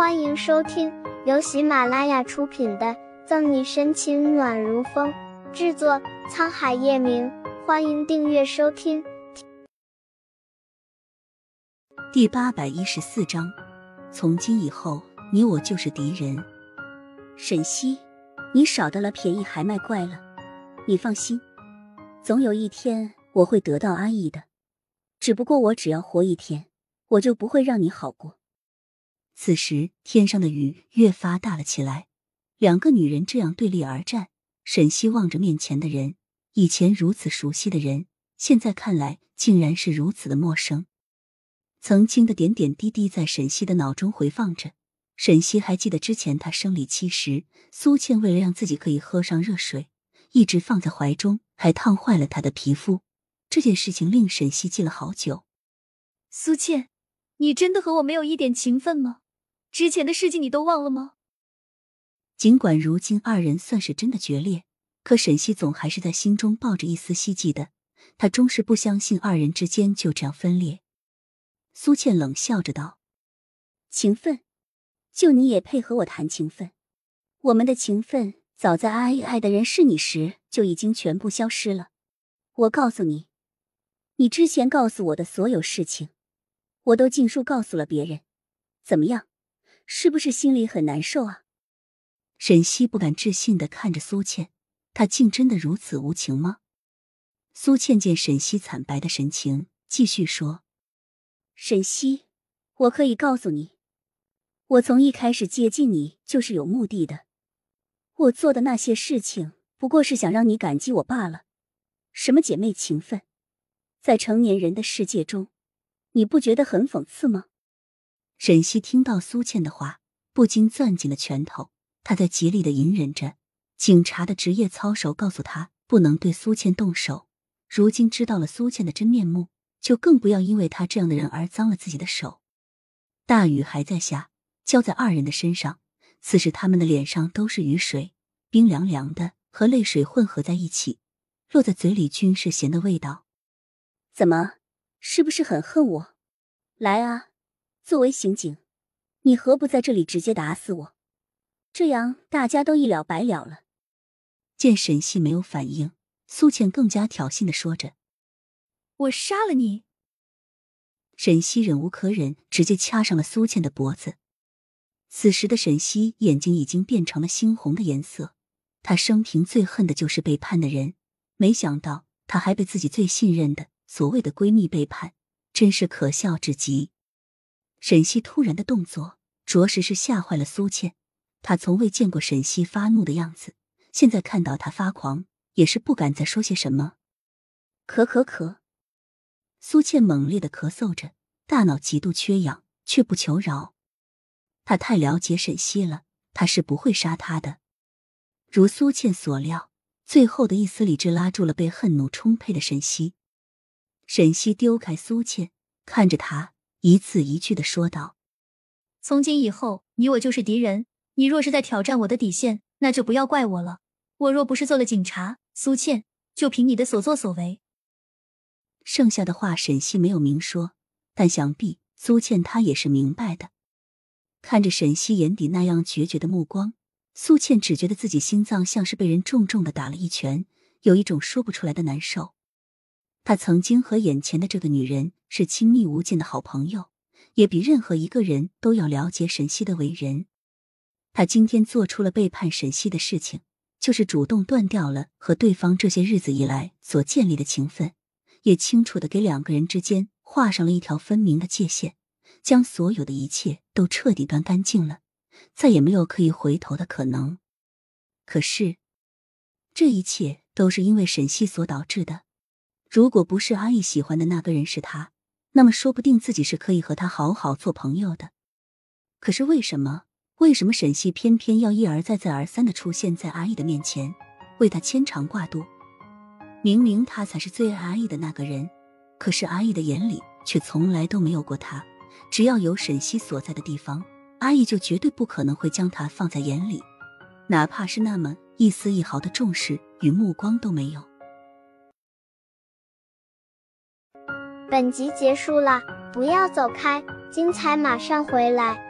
欢迎收听由喜马拉雅出品的《赠你深情暖如风》，制作沧海夜明。欢迎订阅收听。第八百一十四章，从今以后，你我就是敌人。沈西，你少得了便宜还卖乖了。你放心，总有一天我会得到阿义的。只不过我只要活一天，我就不会让你好过。此时，天上的雨越发大了起来。两个女人这样对立而战，沈西望着面前的人，以前如此熟悉的人，现在看来竟然是如此的陌生。曾经的点点滴滴在沈西的脑中回放着。沈西还记得之前她生理期时，苏倩为了让自己可以喝上热水，一直放在怀中，还烫坏了她的皮肤。这件事情令沈西记了好久。苏倩，你真的和我没有一点情分吗？之前的事情你都忘了吗？尽管如今二人算是真的决裂，可沈西总还是在心中抱着一丝希冀的。他终是不相信二人之间就这样分裂。苏倩冷笑着道：“情分？就你也配和我谈情分？我们的情分早在阿姨爱的人是你时就已经全部消失了。我告诉你，你之前告诉我的所有事情，我都尽数告诉了别人。怎么样？”是不是心里很难受啊？沈西不敢置信的看着苏倩，她竟真的如此无情吗？苏倩见沈西惨白的神情，继续说：“沈西，我可以告诉你，我从一开始接近你就是有目的的。我做的那些事情，不过是想让你感激我罢了。什么姐妹情分，在成年人的世界中，你不觉得很讽刺吗？”沈西听到苏倩的话，不禁攥紧了拳头。他在极力的隐忍着。警察的职业操守告诉他，不能对苏倩动手。如今知道了苏倩的真面目，就更不要因为他这样的人而脏了自己的手。大雨还在下，浇在二人的身上。此时他们的脸上都是雨水，冰凉凉的，和泪水混合在一起，落在嘴里均是咸的味道。怎么，是不是很恨我？来啊！作为刑警，你何不在这里直接打死我？这样大家都一了百了了。见沈西没有反应，苏倩更加挑衅的说着：“我杀了你！”沈西忍无可忍，直接掐上了苏倩的脖子。此时的沈西眼睛已经变成了猩红的颜色。他生平最恨的就是背叛的人，没想到他还被自己最信任的所谓的闺蜜背叛，真是可笑至极。沈西突然的动作，着实是吓坏了苏倩。她从未见过沈西发怒的样子，现在看到他发狂，也是不敢再说些什么。咳咳咳，苏倩猛烈的咳嗽着，大脑极度缺氧，却不求饶。他太了解沈西了，他是不会杀他的。如苏倩所料，最后的一丝理智拉住了被恨怒充沛的沈西。沈西丢开苏倩，看着他。一字一句的说道：“从今以后，你我就是敌人。你若是在挑战我的底线，那就不要怪我了。我若不是做了警察，苏倩，就凭你的所作所为。”剩下的话，沈西没有明说，但想必苏倩她也是明白的。看着沈西眼底那样决绝的目光，苏倩只觉得自己心脏像是被人重重的打了一拳，有一种说不出来的难受。他曾经和眼前的这个女人是亲密无间的好朋友，也比任何一个人都要了解沈西的为人。他今天做出了背叛沈西的事情，就是主动断掉了和对方这些日子以来所建立的情分，也清楚的给两个人之间画上了一条分明的界限，将所有的一切都彻底断干净了，再也没有可以回头的可能。可是，这一切都是因为沈西所导致的。如果不是阿义喜欢的那个人是他，那么说不定自己是可以和他好好做朋友的。可是为什么？为什么沈西偏偏要一而再、再而三的出现在阿义的面前，为他牵肠挂肚？明明他才是最爱阿义的那个人，可是阿义的眼里却从来都没有过他。只要有沈西所在的地方，阿义就绝对不可能会将他放在眼里，哪怕是那么一丝一毫的重视与目光都没有。本集结束了，不要走开，精彩马上回来。